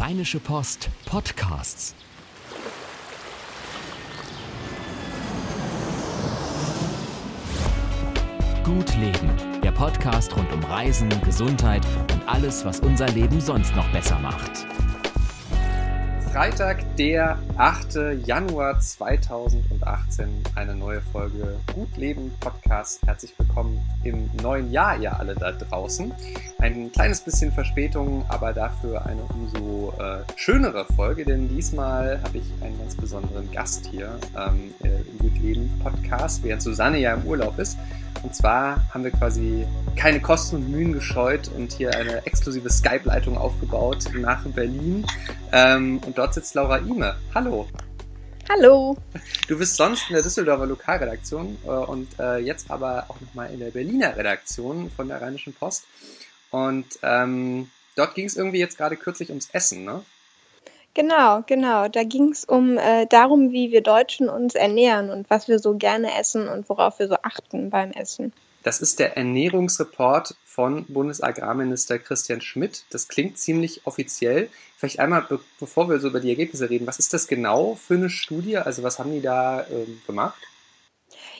Rheinische Post Podcasts. Gut Leben, der Podcast rund um Reisen, Gesundheit und alles, was unser Leben sonst noch besser macht. Freitag, der 8. Januar 2018, eine neue Folge Gut Leben Podcast. Herzlich willkommen im neuen Jahr, ihr alle da draußen. Ein kleines bisschen Verspätung, aber dafür eine umso äh, schönere Folge, denn diesmal habe ich einen ganz besonderen Gast hier ähm, im Gut Leben Podcast, während Susanne ja im Urlaub ist. Und zwar haben wir quasi keine Kosten und Mühen gescheut und hier eine exklusive Skype-Leitung aufgebaut nach Berlin. Ähm, und dort sitzt Laura Ime. Hallo. Hallo. Du bist sonst in der Düsseldorfer Lokalredaktion äh, und äh, jetzt aber auch nochmal in der Berliner Redaktion von der Rheinischen Post. Und ähm, dort ging es irgendwie jetzt gerade kürzlich ums Essen, ne? Genau, genau. Da ging es um äh, darum, wie wir Deutschen uns ernähren und was wir so gerne essen und worauf wir so achten beim Essen. Das ist der Ernährungsreport von Bundesagrarminister Christian Schmidt. Das klingt ziemlich offiziell. Vielleicht einmal, be bevor wir so über die Ergebnisse reden, was ist das genau für eine Studie? Also was haben die da ähm, gemacht?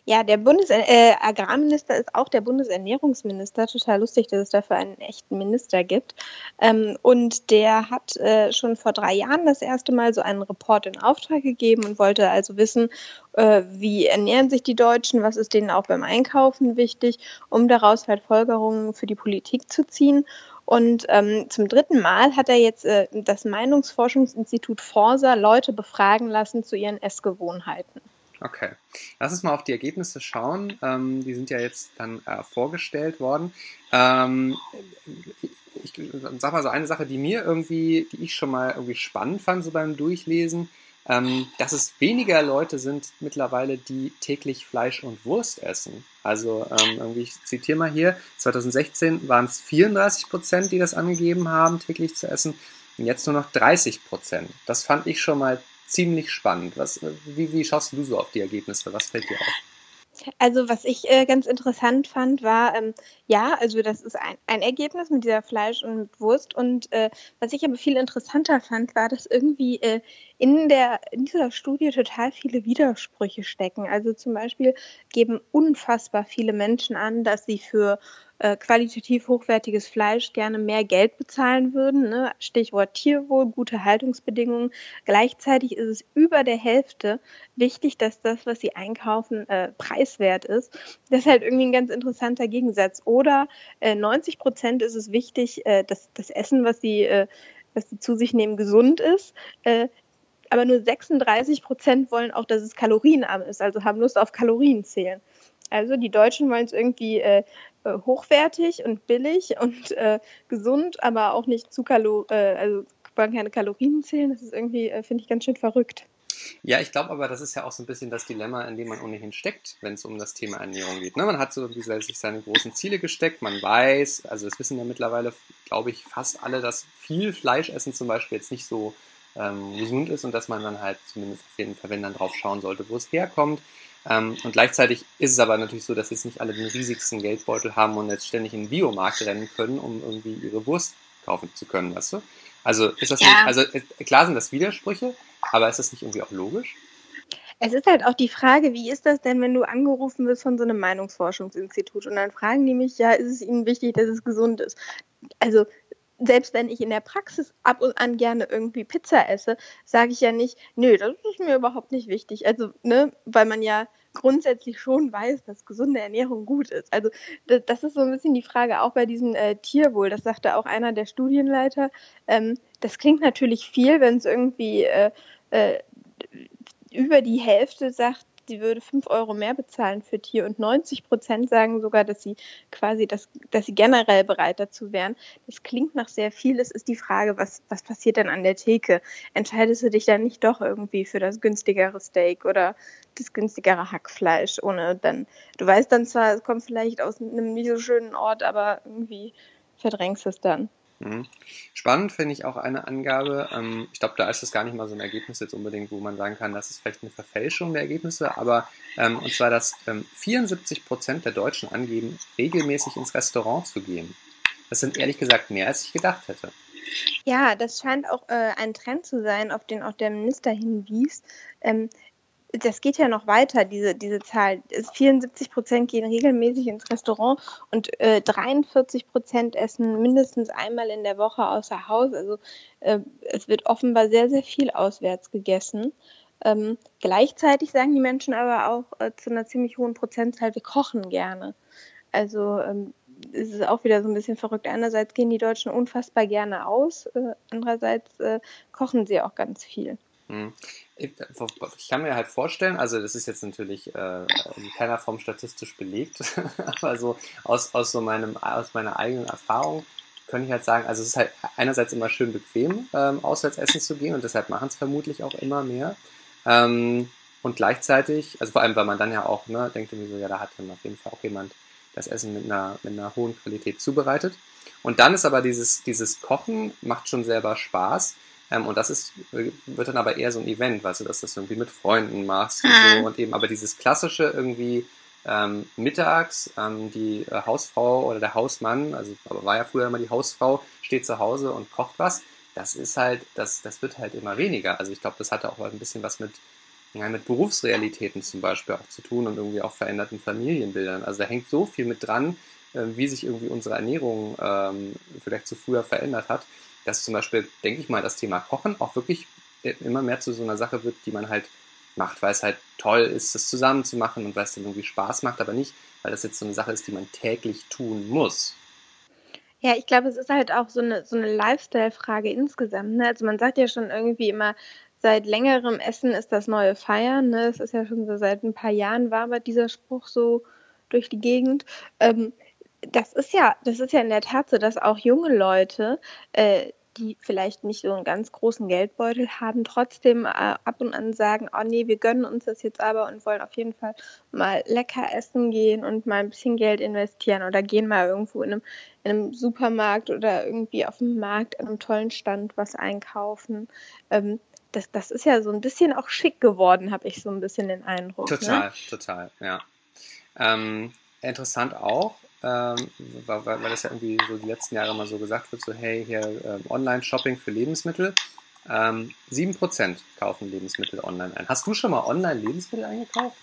Ja, der Bundesagrarminister äh, ist auch der Bundesernährungsminister. Total lustig, dass es dafür einen echten Minister gibt. Ähm, und der hat äh, schon vor drei Jahren das erste Mal so einen Report in Auftrag gegeben und wollte also wissen, äh, wie ernähren sich die Deutschen, was ist denen auch beim Einkaufen wichtig, um daraus halt Folgerungen für die Politik zu ziehen. Und ähm, zum dritten Mal hat er jetzt äh, das Meinungsforschungsinstitut Forsa Leute befragen lassen zu ihren Essgewohnheiten. Okay. Lass uns mal auf die Ergebnisse schauen. Ähm, die sind ja jetzt dann äh, vorgestellt worden. Ähm, ich, sag mal so eine Sache, die mir irgendwie, die ich schon mal irgendwie spannend fand, so beim Durchlesen, ähm, dass es weniger Leute sind mittlerweile, die täglich Fleisch und Wurst essen. Also ähm, irgendwie, ich zitiere mal hier, 2016 waren es 34 Prozent, die das angegeben haben, täglich zu essen. Und jetzt nur noch 30 Prozent. Das fand ich schon mal ziemlich spannend. Was, wie, wie schaust du so auf die Ergebnisse? Was fällt dir auf? Also was ich äh, ganz interessant fand, war, ähm, ja, also das ist ein, ein Ergebnis mit dieser Fleisch und mit Wurst. Und äh, was ich aber viel interessanter fand, war, dass irgendwie äh, in, der, in dieser Studie total viele Widersprüche stecken. Also zum Beispiel geben unfassbar viele Menschen an, dass sie für äh, qualitativ hochwertiges Fleisch gerne mehr Geld bezahlen würden. Ne? Stichwort Tierwohl, gute Haltungsbedingungen. Gleichzeitig ist es über der Hälfte wichtig, dass das, was sie einkaufen, äh, preiswert ist. Das ist halt irgendwie ein ganz interessanter Gegensatz. Oder äh, 90 Prozent ist es wichtig, äh, dass das Essen, was sie, äh, was sie zu sich nehmen, gesund ist aber nur 36 Prozent wollen auch, dass es kalorienarm ist, also haben Lust auf Kalorien zählen. Also die Deutschen wollen es irgendwie äh, äh, hochwertig und billig und äh, gesund, aber auch nicht zu Kalo äh, also wollen keine Kalorien zählen. Das ist irgendwie, äh, finde ich, ganz schön verrückt. Ja, ich glaube aber, das ist ja auch so ein bisschen das Dilemma, in dem man ohnehin steckt, wenn es um das Thema Ernährung geht. Ne? Man hat so sich seine großen Ziele gesteckt, man weiß, also das wissen ja mittlerweile, glaube ich, fast alle, dass viel Fleischessen zum Beispiel jetzt nicht so ähm, gesund ist und dass man dann halt zumindest auf jeden Fall, wenn dann drauf schauen sollte, wo es herkommt. Ähm, und gleichzeitig ist es aber natürlich so, dass jetzt nicht alle den riesigsten Geldbeutel haben und jetzt ständig in den Biomarkt rennen können, um irgendwie ihre Wurst kaufen zu können, weißt du? Also ist das ja. nicht, also äh, klar sind das Widersprüche, aber ist das nicht irgendwie auch logisch? Es ist halt auch die Frage, wie ist das denn, wenn du angerufen wirst von so einem Meinungsforschungsinstitut und dann fragen die mich, ja, ist es ihnen wichtig, dass es gesund ist? Also selbst wenn ich in der Praxis ab und an gerne irgendwie Pizza esse, sage ich ja nicht, nö, das ist mir überhaupt nicht wichtig. Also, ne, weil man ja grundsätzlich schon weiß, dass gesunde Ernährung gut ist. Also das, ist so ein bisschen die Frage auch bei diesem äh, Tierwohl. Das sagte auch einer der Studienleiter. Ähm, das klingt natürlich viel, wenn es irgendwie äh, äh, über die Hälfte sagt, sie würde 5 Euro mehr bezahlen für Tier und 90 Prozent sagen sogar, dass sie quasi, das, dass sie generell bereit dazu wären. Das klingt nach sehr viel. Es ist die Frage, was, was passiert dann an der Theke? Entscheidest du dich dann nicht doch irgendwie für das günstigere Steak oder das günstigere Hackfleisch, ohne dann, du weißt dann zwar, es kommt vielleicht aus einem nicht so schönen Ort, aber irgendwie verdrängst es dann. Mhm. Spannend finde ich auch eine Angabe. Ähm, ich glaube, da ist das gar nicht mal so ein Ergebnis jetzt unbedingt, wo man sagen kann, das ist vielleicht eine Verfälschung der Ergebnisse, aber ähm, und zwar, dass 74 ähm, Prozent der Deutschen angeben, regelmäßig ins Restaurant zu gehen. Das sind ehrlich gesagt mehr, als ich gedacht hätte. Ja, das scheint auch äh, ein Trend zu sein, auf den auch der Minister hinwies. Ähm, das geht ja noch weiter, diese, diese Zahl. 74 Prozent gehen regelmäßig ins Restaurant und äh, 43 Prozent essen mindestens einmal in der Woche außer Haus. Also äh, es wird offenbar sehr, sehr viel auswärts gegessen. Ähm, gleichzeitig sagen die Menschen aber auch äh, zu einer ziemlich hohen Prozentzahl, wir kochen gerne. Also ähm, es ist auch wieder so ein bisschen verrückt. Einerseits gehen die Deutschen unfassbar gerne aus, äh, andererseits äh, kochen sie auch ganz viel. Hm. Ich, ich kann mir halt vorstellen, also das ist jetzt natürlich äh, in keiner Form statistisch belegt, aber so aus, aus so meinem, aus meiner eigenen Erfahrung könnte ich halt sagen, also es ist halt einerseits immer schön bequem, ähm, auswärts essen zu gehen und deshalb machen es vermutlich auch immer mehr. Ähm, und gleichzeitig, also vor allem, weil man dann ja auch, ne, denkt irgendwie so, ja, da hat dann auf jeden Fall auch jemand das Essen mit einer, mit einer hohen Qualität zubereitet. Und dann ist aber dieses, dieses Kochen macht schon selber Spaß. Ähm, und das ist, wird dann aber eher so ein Event, weißt du, dass du das irgendwie mit Freunden machst und so. Mhm. Und eben aber dieses klassische irgendwie ähm, mittags, ähm, die äh, Hausfrau oder der Hausmann, also aber war ja früher immer die Hausfrau, steht zu Hause und kocht was. Das ist halt, das, das wird halt immer weniger. Also ich glaube, das hatte auch ein bisschen was mit, ja, mit Berufsrealitäten zum Beispiel auch zu tun und irgendwie auch veränderten Familienbildern. Also da hängt so viel mit dran, äh, wie sich irgendwie unsere Ernährung ähm, vielleicht zu früher verändert hat dass zum Beispiel, denke ich mal, das Thema Kochen auch wirklich immer mehr zu so einer Sache wird, die man halt macht, weil es halt toll ist, das zusammen zu machen und weil es dann irgendwie Spaß macht, aber nicht, weil das jetzt so eine Sache ist, die man täglich tun muss. Ja, ich glaube, es ist halt auch so eine, so eine Lifestyle-Frage insgesamt. Ne? Also man sagt ja schon irgendwie immer, seit längerem Essen ist das neue Feiern. Ne? Es ist ja schon so seit ein paar Jahren war aber dieser Spruch so durch die Gegend. Ähm, das ist ja, das ist ja in der Tat so, dass auch junge Leute äh, die vielleicht nicht so einen ganz großen Geldbeutel haben, trotzdem äh, ab und an sagen, oh nee, wir gönnen uns das jetzt aber und wollen auf jeden Fall mal lecker essen gehen und mal ein bisschen Geld investieren oder gehen mal irgendwo in einem, in einem Supermarkt oder irgendwie auf dem Markt an einem tollen Stand was einkaufen. Ähm, das, das ist ja so ein bisschen auch schick geworden, habe ich so ein bisschen den Eindruck. Ne? Total, ne? total, ja. Ähm, interessant auch, ähm, weil, weil, das ja irgendwie so die letzten Jahre mal so gesagt wird, so hey, hier ähm, Online-Shopping für Lebensmittel. Ähm, 7% kaufen Lebensmittel online ein. Hast du schon mal online Lebensmittel eingekauft?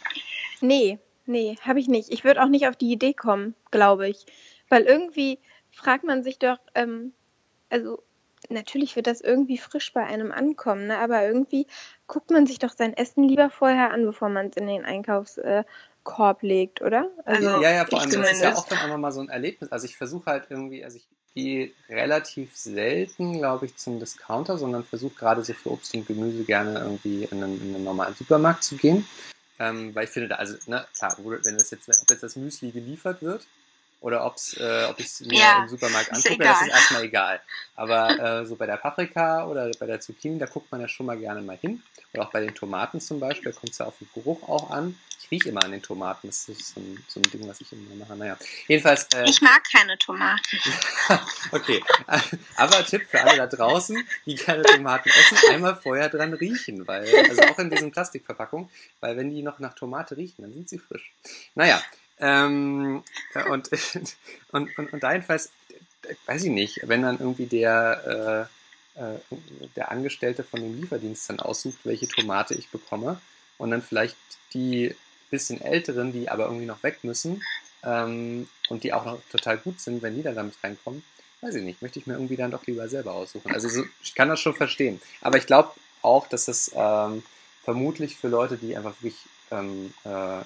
Nee, nee, habe ich nicht. Ich würde auch nicht auf die Idee kommen, glaube ich. Weil irgendwie fragt man sich doch, ähm, also natürlich wird das irgendwie frisch bei einem ankommen, ne? aber irgendwie guckt man sich doch sein Essen lieber vorher an, bevor man es in den Einkaufs, äh, Korb legt, oder? Also, ja, ja, vor allem, das ist ja auch dann einfach mal so ein Erlebnis. Also ich versuche halt irgendwie, also ich gehe relativ selten, glaube ich, zum Discounter, sondern versuche gerade so für Obst und Gemüse gerne irgendwie in einen, in einen normalen Supermarkt zu gehen. Ähm, weil ich finde, da, also, ne, klar, wenn das jetzt, ob jetzt das Müsli geliefert wird, oder ob's, äh, ob ich es mir ja, im Supermarkt angucke, das ist erstmal egal. Aber äh, so bei der Paprika oder bei der Zucchini, da guckt man ja schon mal gerne mal hin. Oder auch bei den Tomaten zum Beispiel, da kommt es ja auf den Geruch auch an. Ich rieche immer an den Tomaten, das ist so ein, so ein Ding, was ich immer mache. Naja, jedenfalls. Äh, ich mag keine Tomaten. okay, aber Tipp für alle da draußen, die keine Tomaten essen, einmal vorher dran riechen, weil, also auch in diesen Plastikverpackungen, weil wenn die noch nach Tomate riechen, dann sind sie frisch. Naja, ähm, und, und, und, und da jedenfalls, weiß ich nicht, wenn dann irgendwie der, äh, äh, der Angestellte von dem Lieferdienst dann aussucht, welche Tomate ich bekomme und dann vielleicht die bisschen älteren, die aber irgendwie noch weg müssen ähm, und die auch noch total gut sind, wenn die dann damit reinkommen, weiß ich nicht, möchte ich mir irgendwie dann doch lieber selber aussuchen. Also so, ich kann das schon verstehen. Aber ich glaube auch, dass das ähm, vermutlich für Leute, die einfach wirklich ähm, äh,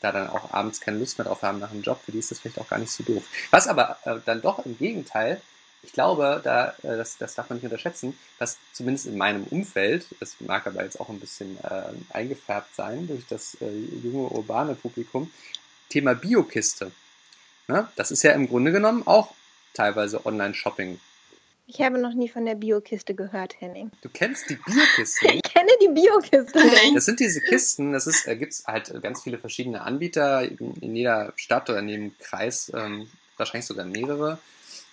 da dann auch abends keine Lust mehr drauf haben nach dem Job, für die ist das vielleicht auch gar nicht so doof. Was aber äh, dann doch im Gegenteil, ich glaube, da, äh, das, das darf man nicht unterschätzen, dass zumindest in meinem Umfeld, das mag aber jetzt auch ein bisschen äh, eingefärbt sein durch das äh, junge urbane Publikum, Thema Biokiste. Ne? Das ist ja im Grunde genommen auch teilweise Online-Shopping ich habe noch nie von der Biokiste gehört, Henning. Du kennst die Biokiste? ich kenne die Biokiste. Das sind diese Kisten, das ist, äh, gibt es halt ganz viele verschiedene Anbieter in, in jeder Stadt oder in jedem Kreis, ähm, wahrscheinlich sogar mehrere,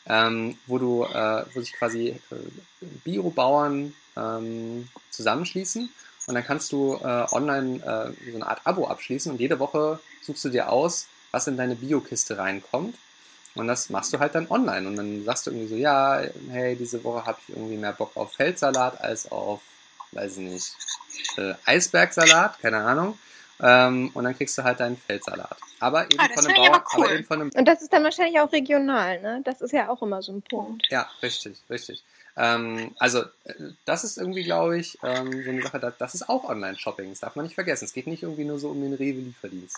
ähm, wo du, äh, wo sich quasi äh, Biobauern ähm, zusammenschließen und dann kannst du äh, online äh, so eine Art Abo abschließen und jede Woche suchst du dir aus, was in deine Biokiste reinkommt Und das machst du halt dann online. Und dann sagst du irgendwie so, ja, hey, diese Woche habe ich irgendwie mehr Bock auf Feldsalat als auf, weiß ich nicht, äh, Eisbergsalat, keine Ahnung. Ähm, und dann kriegst du halt deinen Feldsalat. Aber eben, Ah, von einem Bauer, aber cool. aber eben von einem Und das ist dann wahrscheinlich auch regional, ne? Das ist ja auch immer so ein Punkt. Ja, richtig, richtig. Ähm, also, äh, das ist irgendwie, glaube ich, ähm, so eine Sache, das, das ist auch Online-Shopping, das darf man nicht vergessen. Es geht nicht irgendwie nur so um den Rewe-Lieferdienst.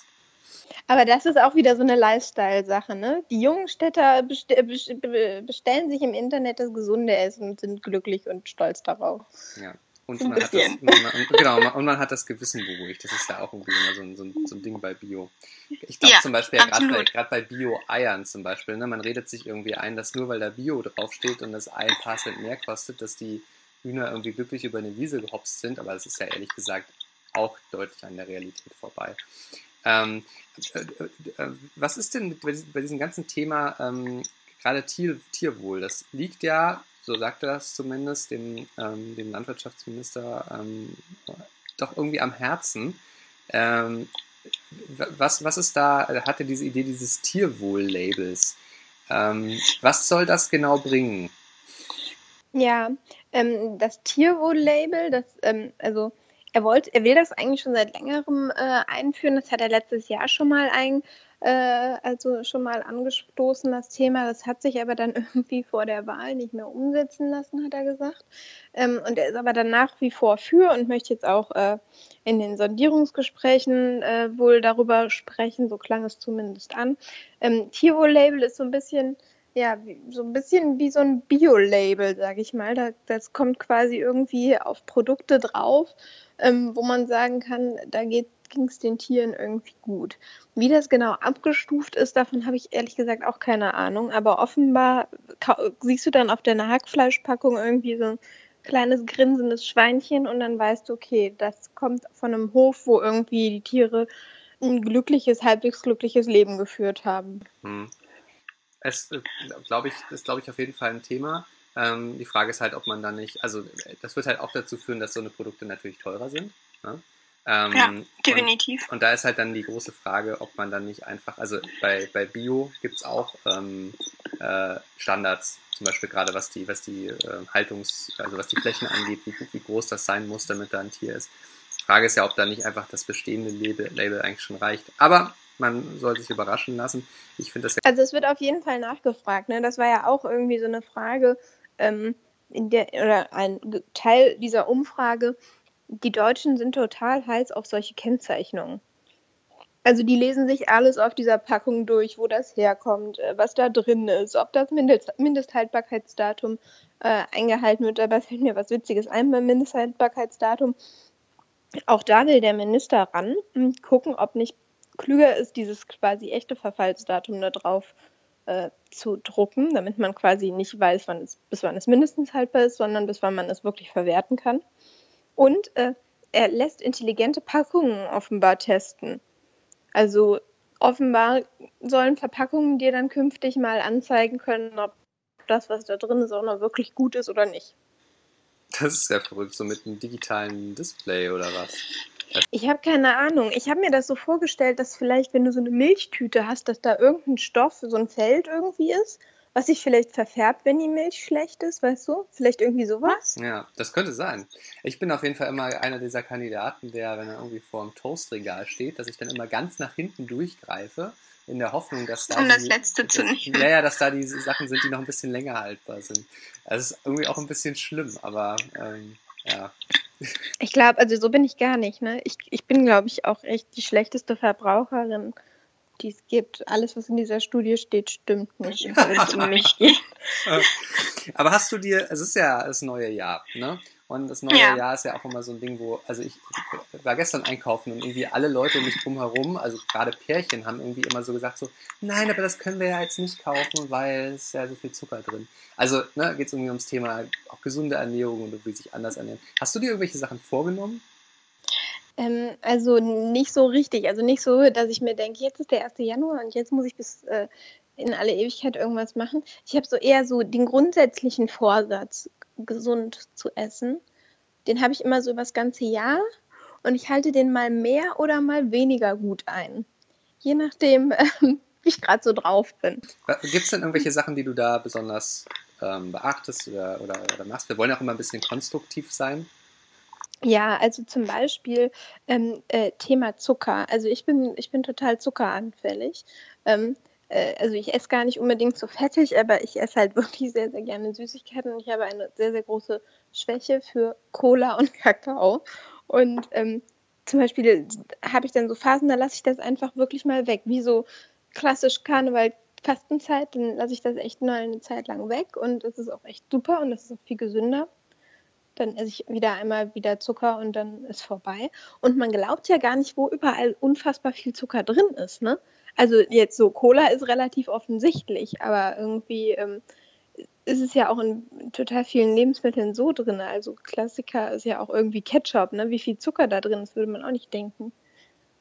Aber das ist auch wieder so eine Lifestyle-Sache, ne? Die jungen Städter best best bestellen sich im Internet das gesunde Essen und sind glücklich und stolz darauf. Ja. Und man, hat das, man, genau, und man hat das Gewissen beruhigt. Das ist ja auch irgendwie immer so ein, so ein, so ein Ding bei Bio. Ich glaube Ja, zum Beispiel ja, gerade bei, bei Bio-Eiern zum Beispiel, ne, man redet sich irgendwie ein, dass nur weil da Bio draufsteht und das Ei ein paar Cent mehr kostet, dass die Hühner irgendwie glücklich über eine Wiese gehopst sind, aber das ist ja ehrlich gesagt auch deutlich an der Realität vorbei. Ähm, äh, äh, äh, was ist denn bei, diesem, ganzen Thema ähm, gerade Tier, Tierwohl? Das liegt ja, so sagt er das zumindest, dem, ähm, dem Landwirtschaftsminister ähm, doch irgendwie am Herzen. Ähm, wa- was, was ist da, er hatte diese Idee dieses Tierwohl-Labels. Ähm, was soll das genau bringen? Ja, das Tierwohl-Label, das, also er wollte, er will das eigentlich schon seit längerem äh, einführen. Das hat er letztes Jahr schon mal ein, äh, also schon mal angestoßen, das Thema. Das hat sich aber dann irgendwie vor der Wahl nicht mehr umsetzen lassen, hat er gesagt. Ähm, und er ist aber dann nach wie vor für und möchte jetzt auch äh, in den Sondierungsgesprächen äh, wohl darüber sprechen. So klang es zumindest an. Ähm, Tierwohl-Label ist so ein bisschen ja, so ein bisschen wie so ein Bio-Label, sage ich mal. Da, das kommt quasi irgendwie auf Produkte drauf, ähm, wo man sagen kann, da ging es den Tieren irgendwie gut. Wie das genau abgestuft ist, davon habe ich ehrlich gesagt auch keine Ahnung. Aber offenbar siehst du dann auf deiner Hackfleischpackung irgendwie so ein kleines grinsendes Schweinchen und dann weißt du, okay, das kommt von einem Hof, wo irgendwie die Tiere ein glückliches, halbwegs glückliches Leben geführt haben. Hm. Es, glaube ich, ist, glaube ich, auf jeden Fall ein Thema. Ähm, die Frage ist halt, ob man dann nicht, also äh, das wird halt auch dazu führen, dass so eine Produkte natürlich teurer sind. Ne? Ähm, Ja, und- Definitiv. Und da ist halt dann die große Frage, ob man dann nicht einfach, also bei, bei Bio gibt es auch ähm, äh, Standards, zum Beispiel gerade was die, was die äh, Haltungs-, also was die Flächen angeht, wie, wie groß das sein muss, damit da ein Tier ist. Die Frage ist ja, ob da nicht einfach das bestehende Label, Label eigentlich schon reicht. Aber man soll sich überraschen lassen. Ich finde das ja. Also es wird auf jeden Fall nachgefragt. Ne? Das war ja auch irgendwie so eine Frage, ähm, in der, oder ein Teil dieser Umfrage. Die Deutschen sind total heiß auf solche Kennzeichnungen. Also die lesen sich alles auf dieser Packung durch, wo das herkommt, äh, was da drin ist, ob das Mindest Mindesthaltbarkeitsdatum äh, eingehalten wird. Dabei fällt mir was Witziges ein beim Mindesthaltbarkeitsdatum. Auch da will der Minister ran und gucken, ob nicht klüger ist, dieses quasi echte Verfallsdatum da drauf äh, zu drucken, damit man quasi nicht weiß, wann es, bis wann es mindestens haltbar ist, sondern bis wann man es wirklich verwerten kann. Und äh, er lässt intelligente Packungen offenbar testen. Also offenbar sollen Verpackungen dir dann künftig mal anzeigen können, ob das, was da drin ist, auch noch wirklich gut ist oder nicht. Das ist ja verrückt, so mit einem digitalen Display oder was? Ich habe keine Ahnung. Ich habe mir das so vorgestellt, dass vielleicht, wenn du so eine Milchtüte hast, dass da irgendein Stoff, so ein Feld irgendwie ist, was sich vielleicht verfärbt, wenn die Milch schlecht ist, weißt du? Vielleicht irgendwie sowas? Ja, das könnte sein. Ich bin auf jeden Fall immer einer dieser Kandidaten, der, wenn er irgendwie vor dem Toastregal steht, dass ich dann immer ganz nach hinten durchgreife, in der Hoffnung, dass da Um das die, Letzte zu dass- nehmen. Ja, ja, dass da die Sachen sind, die noch ein bisschen länger haltbar sind. Das ist irgendwie auch ein bisschen schlimm, aber ähm, ja. Ich glaube, also so bin ich gar nicht. Ne? Ich, ich bin, glaube ich, auch echt die schlechteste Verbraucherin, die es gibt. Alles, was in dieser Studie steht, stimmt nicht, um. Aber hast du dir, es ist ja das neue Jahr, ne? Und das neue Ja. Jahr ist ja auch immer so ein Ding, wo, also ich war gestern einkaufen und irgendwie alle Leute um mich drumherum, also gerade Pärchen, haben irgendwie immer so gesagt so, nein, aber das können wir ja jetzt nicht kaufen, weil es ist ja so viel Zucker drin. Also, ne, geht es irgendwie ums Thema auch gesunde Ernährung und du willst sich anders ernähren. Hast du dir irgendwelche Sachen vorgenommen? Ähm, also nicht so richtig. Also nicht so, dass ich mir denke, jetzt ist der 1. Januar und jetzt muss ich bis äh, in alle Ewigkeit irgendwas machen. Ich habe so eher so den grundsätzlichen Vorsatz, gesund zu essen. Den habe ich immer so über das ganze Jahr und ich halte den mal mehr oder mal weniger gut ein. Je nachdem, ähm, wie ich gerade so drauf bin. Gibt es denn irgendwelche Sachen, die du da besonders ähm, beachtest oder, oder, oder machst? Wir wollen auch immer ein bisschen konstruktiv sein. Ja, also zum Beispiel ähm, äh, Thema Zucker. Also ich bin, ich bin total zuckeranfällig. Ähm, äh, also ich esse gar nicht unbedingt so fettig, aber ich esse halt wirklich sehr, sehr gerne Süßigkeiten und ich habe eine sehr, sehr große Schwäche für Cola und Kakao. Und ähm, zum Beispiel habe ich dann so Phasen, da lasse ich das einfach wirklich mal weg, wie so klassisch Karneval Fastenzeit, dann lasse ich das echt mal eine Zeit lang weg und es ist auch echt super und es ist auch viel gesünder. Dann esse ich wieder einmal wieder Zucker und dann ist vorbei. Und man glaubt ja gar nicht, wo überall unfassbar viel Zucker drin ist. Ne? Also jetzt so Cola ist relativ offensichtlich, aber irgendwie ähm, ist es ja auch in total vielen Lebensmitteln so drin. Also Klassiker ist ja auch irgendwie Ketchup. Ne? Wie viel Zucker da drin ist, würde man auch nicht denken.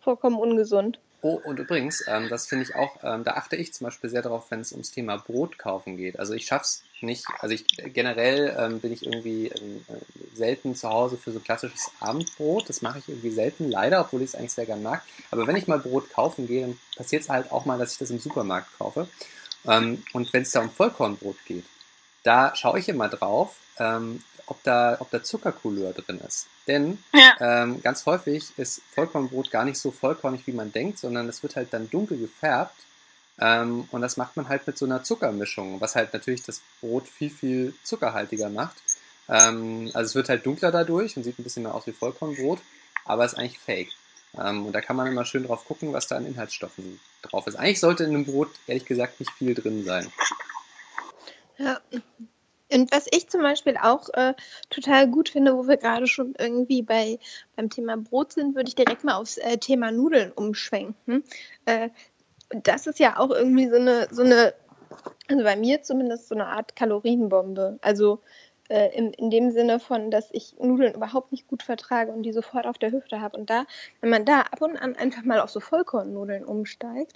Vollkommen ungesund. Oh, und übrigens, ähm, das finde ich auch, ähm, da achte ich zum Beispiel sehr darauf, wenn es ums Thema Brot kaufen geht. Also ich schaff's nicht, also ich generell ähm, bin ich irgendwie ähm, äh, selten zu Hause für so klassisches Abendbrot. Das mache ich irgendwie selten, leider, obwohl ich es eigentlich sehr gern mag. Aber wenn ich mal Brot kaufen gehe, dann passiert es halt auch mal, dass ich das im Supermarkt kaufe. Ähm, und wenn es da um Vollkornbrot geht, da schaue ich immer drauf, ähm, ob da, ob da Zuckercouleur drin ist. Denn ja. ähm, ganz häufig ist Vollkornbrot gar nicht so vollkornig, wie man denkt, sondern es wird halt dann dunkel gefärbt. Ähm, und das macht man halt mit so einer Zuckermischung, was halt natürlich das Brot viel, viel zuckerhaltiger macht. Ähm, also es wird halt dunkler dadurch und sieht ein bisschen mehr aus wie Vollkornbrot, aber ist eigentlich fake. Ähm, und da kann man immer schön drauf gucken, was da an Inhaltsstoffen drauf ist. Eigentlich sollte in einem Brot ehrlich gesagt nicht viel drin sein. Ja, und was ich zum Beispiel auch äh, total gut finde, wo wir gerade schon irgendwie bei, beim Thema Brot sind, würde ich direkt mal aufs äh, Thema Nudeln umschwenken. Äh, das ist ja auch irgendwie so eine, so eine, also bei mir zumindest so eine Art Kalorienbombe. Also äh, in, in dem Sinne von, dass ich Nudeln überhaupt nicht gut vertrage und die sofort auf der Hüfte habe. Und da, wenn man da ab und an einfach mal auf so Vollkornnudeln umsteigt,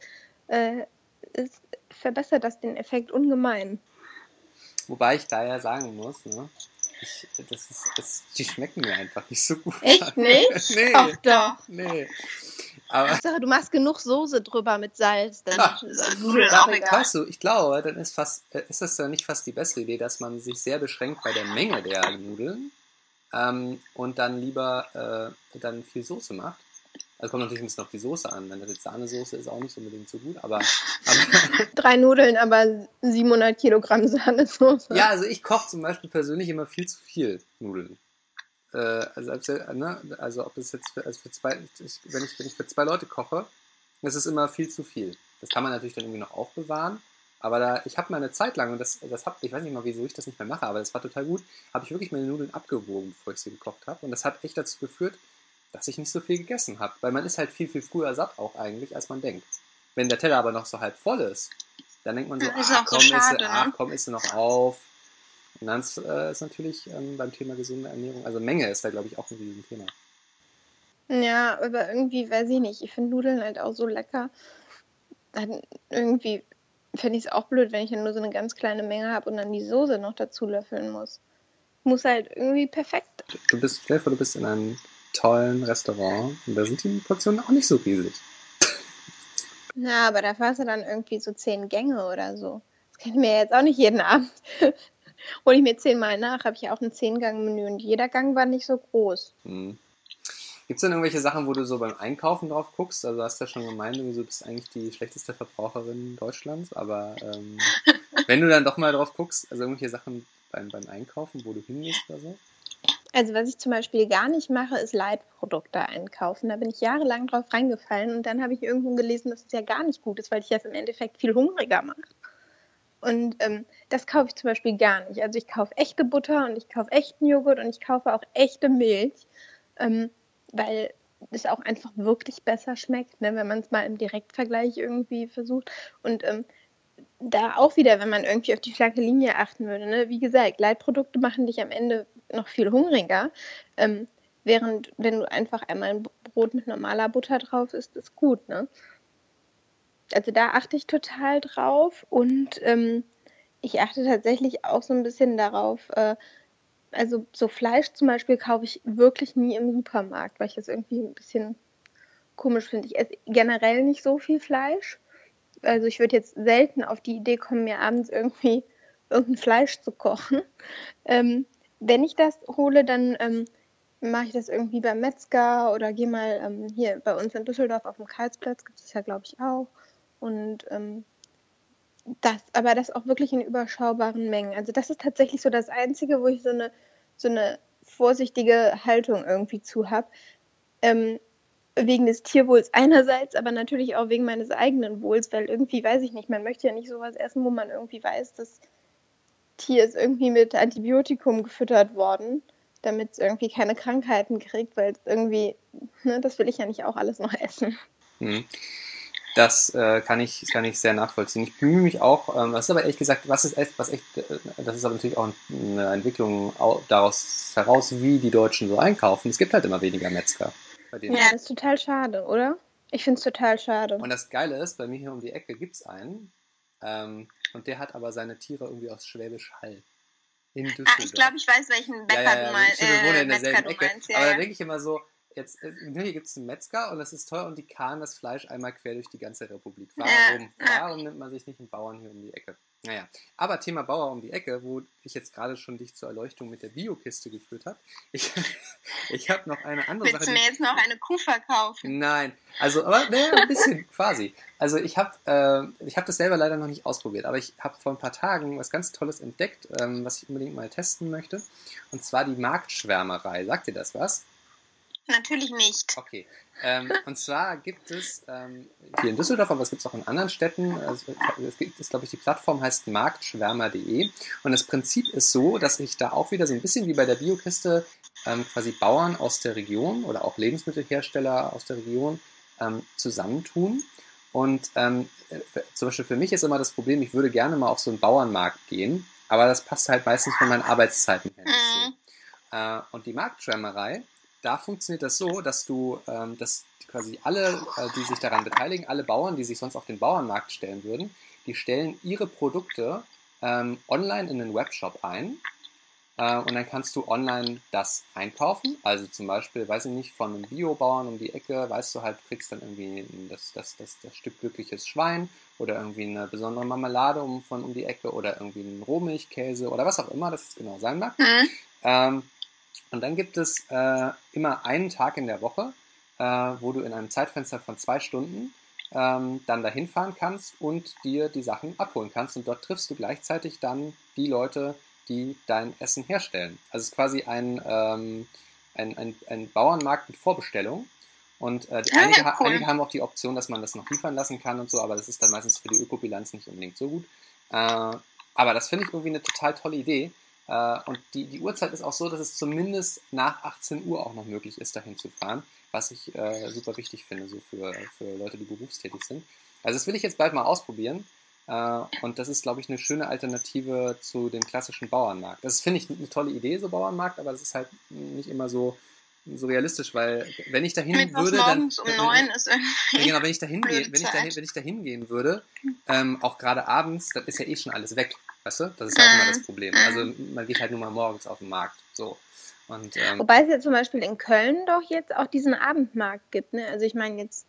äh, ist, verbessert das den Effekt ungemein. Wobei ich da ja sagen muss, ne? Ich, das ist, das, die schmecken mir einfach nicht so gut. Echt nicht? nee. Ach doch. Nee. Aber Hauptsache, du machst genug Soße drüber mit Salz, dann ist das auch egal. Weißt du, ich glaube, dann ist, fast, äh, ist das dann nicht fast die bessere Idee, dass man sich sehr beschränkt bei der Menge der Nudeln ähm, und dann lieber äh, dann viel Soße macht also kommt natürlich ein bisschen auf die Soße an. Wenn das jetzt Sahnesoße ist, auch nicht unbedingt so gut, aber. aber Drei Nudeln, aber 700 Kilogramm Sahnesoße. Ja, also ich koche zum Beispiel persönlich immer viel zu viel Nudeln. Äh, also, ne, also ob es jetzt für, also für zwei, ich, wenn, ich, wenn ich für zwei Leute koche, das ist immer viel zu viel. Das kann man natürlich dann irgendwie noch aufbewahren. Aber da, ich habe mal eine Zeit lang, und das, das hab, ich weiß nicht mal, wieso ich das nicht mehr mache, aber das war total gut, habe ich wirklich meine Nudeln abgewogen, bevor ich sie gekocht habe. Und das hat echt dazu geführt, dass ich nicht so viel gegessen habe. Weil man ist halt viel, viel früher satt auch eigentlich, als man denkt. Wenn der Teller aber noch so halb voll ist, dann denkt man so, ach, komm, so schade, ist, ach, komm, isst du noch auf. Und dann ist, äh, ist natürlich ähm, beim Thema gesunde Ernährung, also Menge ist da, glaube ich, auch ein Thema. Ja, aber irgendwie, weiß ich nicht, ich finde Nudeln halt auch so lecker. Dann irgendwie fände ich es auch blöd, wenn ich dann nur so eine ganz kleine Menge habe und dann die Soße noch dazu löffeln muss. Muss halt irgendwie perfekt. Du bist, stell du bist in einem tollen Restaurant und da sind die Portionen auch nicht so riesig. Ja, aber da fährst du dann irgendwie so zehn Gänge oder so. Das kann ich mir jetzt auch nicht jeden Abend. Hole ich mir zehnmal nach, habe ich ja auch ein Zehn-Gang-Menü und jeder Gang war nicht so groß. Hm. Gibt es denn irgendwelche Sachen, wo du so beim Einkaufen drauf guckst? Also hast du ja schon gemeint, du bist eigentlich die schlechteste Verbraucherin Deutschlands, aber ähm, wenn du dann doch mal drauf guckst, also irgendwelche Sachen beim, beim Einkaufen, wo du hingehst oder so? Also was ich zum Beispiel gar nicht mache, ist Leitprodukte einkaufen. Da bin ich jahrelang drauf reingefallen und dann habe ich irgendwo gelesen, dass es ja gar nicht gut ist, weil ich das im Endeffekt viel hungriger mache. Und ähm, das kaufe ich zum Beispiel gar nicht. Also ich kaufe echte Butter und ich kaufe echten Joghurt und ich kaufe auch echte Milch, ähm, weil es auch einfach wirklich besser schmeckt, ne, wenn man es mal im Direktvergleich irgendwie versucht. Und ähm, da auch wieder, wenn man irgendwie auf die flanke Linie achten würde. Ne? Wie gesagt, Leitprodukte machen dich am Ende noch viel hungriger. Ähm, während, wenn du einfach einmal ein Brot mit normaler Butter drauf isst, ist gut. Ne? Also da achte ich total drauf und ähm, ich achte tatsächlich auch so ein bisschen darauf, äh, also so Fleisch zum Beispiel kaufe ich wirklich nie im Supermarkt, weil ich das irgendwie ein bisschen komisch finde. Ich esse generell nicht so viel Fleisch also ich würde jetzt selten auf die Idee kommen, mir abends irgendwie irgendein Fleisch zu kochen. Ähm, wenn ich das hole, dann ähm, mache ich das irgendwie beim Metzger oder gehe mal ähm, hier bei uns in Düsseldorf auf dem Karlsplatz, gibt es ja, glaube ich, auch. Und ähm, das, aber das auch wirklich in überschaubaren Mengen. Also das ist tatsächlich so das Einzige, wo ich so eine, so eine vorsichtige Haltung irgendwie zu habe. Ähm, wegen des Tierwohls einerseits, aber natürlich auch wegen meines eigenen Wohls, weil irgendwie weiß ich nicht, man möchte ja nicht sowas essen, wo man irgendwie weiß, das Tier ist irgendwie mit Antibiotikum gefüttert worden, damit es irgendwie keine Krankheiten kriegt, weil es irgendwie, ne, das will ich ja nicht auch alles noch essen. Hm. Das äh, kann, ich, kann ich sehr nachvollziehen. Ich bemühe mich auch, ähm, das ist aber ehrlich gesagt, was ist echt, was echt, äh, das ist aber natürlich auch eine Entwicklung daraus heraus, wie die Deutschen so einkaufen. Es gibt halt immer weniger Metzger. ja, das ist total schade, oder? Ich finde es total schade. Und das Geile ist, bei mir hier um die Ecke gibt es einen, ähm, und der hat aber seine Tiere irgendwie aus Schwäbisch Hall. In Düsseldorf. Ah, ich glaube, ich weiß, welchen Bäcker ja, ja, ja, du meinst. Wir wohnen in derselben Ecke. Meinst, aber da denke ich immer so, jetzt, äh, hier gibt es einen Metzger und das ist teuer und die karren das Fleisch einmal quer durch die ganze Republik. Warum? Warum nimmt man sich nicht einen Bauern hier um die Ecke? Naja, aber Thema Bauer um die Ecke, wo ich jetzt gerade schon dich zur Erleuchtung mit der Biokiste geführt habe. Ich, ich habe noch eine andere Willst Sache. Willst du mir jetzt noch eine Kuh verkaufen? Nein, also, aber naja, ein bisschen quasi. Also ich habe äh, hab das selber leider noch nicht ausprobiert, aber ich habe vor ein paar Tagen was ganz Tolles entdeckt, ähm, was ich unbedingt mal testen möchte. Und zwar die Marktschwärmerei. Sagt dir das was? Natürlich nicht. Okay. Ähm, und zwar gibt es ähm, hier in Düsseldorf, aber es gibt es auch in anderen Städten, also es gibt es, glaube ich, die Plattform heißt marktschwärmer.de und das Prinzip ist so, dass ich da auch wieder so ein bisschen wie bei der Biokiste ähm, quasi Bauern aus der Region oder auch Lebensmittelhersteller aus der Region ähm, zusammentun. Und ähm, zum Beispiel für mich ist immer das Problem, ich würde gerne mal auf so einen Bauernmarkt gehen, aber das passt halt meistens von meinen Arbeitszeiten her nicht so. Mhm. Äh, und die Marktschwärmerei da funktioniert das so, dass du, ähm, dass quasi alle, äh, die sich daran beteiligen, alle Bauern, die sich sonst auf den Bauernmarkt stellen würden, die stellen ihre Produkte ähm, online in den Webshop ein. Äh, und dann kannst du online das einkaufen. Also zum Beispiel, weiß ich nicht, von einem Biobauern um die Ecke, weißt du halt, kriegst dann irgendwie das, das, das, das Stück glückliches Schwein oder irgendwie eine besondere Marmelade um, von um die Ecke oder irgendwie einen Rohmilchkäse oder was auch immer das genau sein mag. Mhm. Ähm, und dann gibt es äh, immer einen Tag in der Woche, äh, wo du in einem Zeitfenster von zwei Stunden ähm, dann dahin fahren kannst und dir die Sachen abholen kannst. Und dort triffst du gleichzeitig dann die Leute, die dein Essen herstellen. Also es ist quasi ein, ähm, ein, ein, ein Bauernmarkt mit Vorbestellung. Und äh, ah, einige, cool. einige, haben auch die Option, dass man das noch liefern lassen kann und so, aber das ist dann meistens für die Ökobilanz nicht unbedingt so gut. Äh, aber das finde ich irgendwie eine total tolle Idee, und die, die Uhrzeit ist auch so, dass es zumindest nach 18 Uhr auch noch möglich ist, dahin zu fahren, was ich äh, super wichtig finde, so für, für Leute, die berufstätig sind. Also das will ich jetzt bald mal ausprobieren. Äh, und das ist, glaube ich, eine schöne Alternative zu dem klassischen Bauernmarkt. Das finde ich eine tolle Idee, so Bauernmarkt, aber das ist halt nicht immer so, so realistisch, weil wenn ich dahin Mit würde, dann um neun ist irgendwie genau, wenn ich dahin gehe, wenn ich dahin, wenn ich dahin gehen würde, ähm, auch gerade abends, dann ist ja eh schon alles weg. Weißt du? Das ist auch immer das Problem. Also man geht halt nur mal morgens auf den Markt. So. Und, ähm, Wobei es ja zum Beispiel in Köln doch jetzt auch diesen Abendmarkt gibt. Ne? Also ich meine, jetzt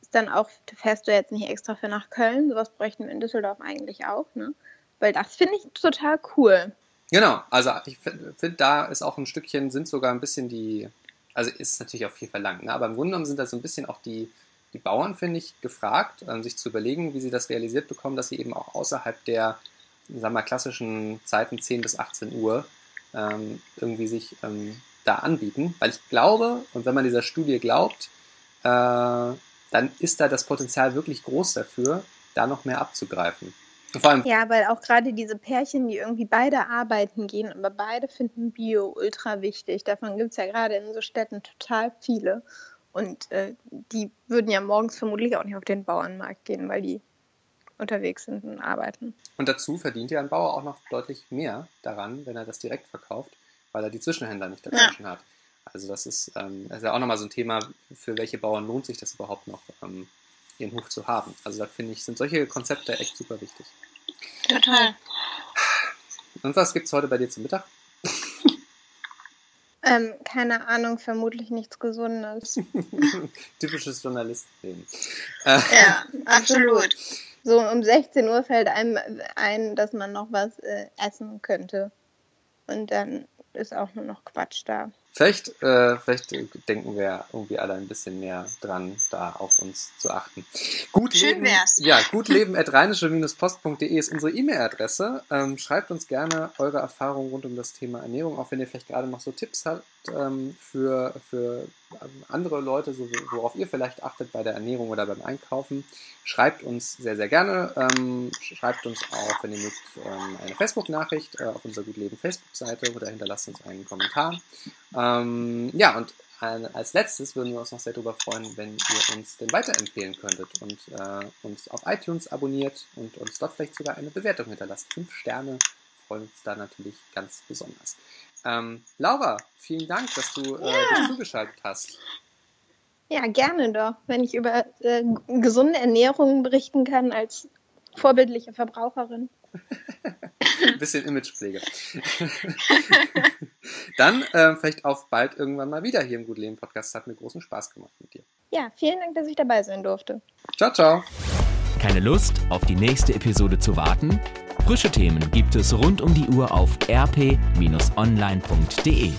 ist dann auch, fährst du jetzt nicht extra für nach Köln. Sowas bräuchten wir in Düsseldorf eigentlich auch. Ne? Weil das finde ich total cool. Genau, also ich finde, da ist auch ein Stückchen, sind sogar ein bisschen die, also ist natürlich auch viel verlangt, ne? aber im Grunde genommen sind da so ein bisschen auch die, die Bauern, finde ich, gefragt, ähm, sich zu überlegen, wie sie das realisiert bekommen, dass sie eben auch außerhalb der sagen wir, klassischen Zeiten 10 bis 18 Uhr ähm, irgendwie sich ähm, da anbieten. Weil ich glaube, und wenn man dieser Studie glaubt, äh, dann ist da das Potenzial wirklich groß dafür, da noch mehr abzugreifen. Vor allem, ja, weil auch gerade diese Pärchen, die irgendwie beide arbeiten gehen, aber beide finden Bio ultra wichtig. Davon gibt es ja gerade in so Städten total viele. Und äh, die würden ja morgens vermutlich auch nicht auf den Bauernmarkt gehen, weil die unterwegs sind und arbeiten. Und dazu verdient ja ein Bauer auch noch deutlich mehr daran, wenn er das direkt verkauft, weil er die Zwischenhändler nicht dazwischen ja. hat. Also das ist, ähm, das ist ja auch nochmal so ein Thema, für welche Bauern lohnt sich das überhaupt noch, ähm, ihren Hof zu haben. Also da finde ich, sind solche Konzepte echt super wichtig. Total. Und was gibt es heute bei dir zum Mittag? Ähm, keine Ahnung, vermutlich nichts Gesundes. Typisches Journalistenleben. Äh, ja, absolut. So um 16 Uhr fällt einem ein, dass man noch was äh, essen könnte. Und dann ist auch nur noch Quatsch da. Vielleicht, äh, vielleicht denken wir irgendwie alle ein bisschen mehr dran, da auf uns zu achten. Gut Schön leben, wär's. Ja, gutleben.rheinische-post.de ist unsere E-Mail-Adresse. Ähm, schreibt uns gerne eure Erfahrungen rund um das Thema Ernährung, auch wenn ihr vielleicht gerade noch so Tipps habt ähm, für, für ähm, andere Leute, so, worauf ihr vielleicht achtet bei der Ernährung oder beim Einkaufen. Schreibt uns sehr, sehr gerne. Ähm, schreibt uns auch, wenn ihr mögt, ähm, eine Facebook-Nachricht äh, auf unserer Gutleben Facebook-Seite oder hinterlasst uns einen Kommentar. Ähm, ja, und als letztes würden wir uns noch sehr darüber freuen, wenn ihr uns denn weiterempfehlen könntet und äh, uns auf iTunes abonniert und uns dort vielleicht sogar eine Bewertung hinterlasst. Fünf Sterne freuen uns da natürlich ganz besonders. Ähm, Laura, vielen Dank, dass du äh, ja. dich zugeschaltet hast. Ja, gerne doch. Wenn ich über äh, gesunde Ernährung berichten kann als vorbildliche Verbraucherin. Ein bisschen Imagepflege. Dann äh, vielleicht auf bald irgendwann mal wieder hier im Gut Leben Podcast. Hat mir großen Spaß gemacht mit dir. Ja, vielen Dank, dass ich dabei sein durfte. Ciao, ciao. Keine Lust, auf die nächste Episode zu warten? Frische Themen gibt es rund um die Uhr auf rp-online.de.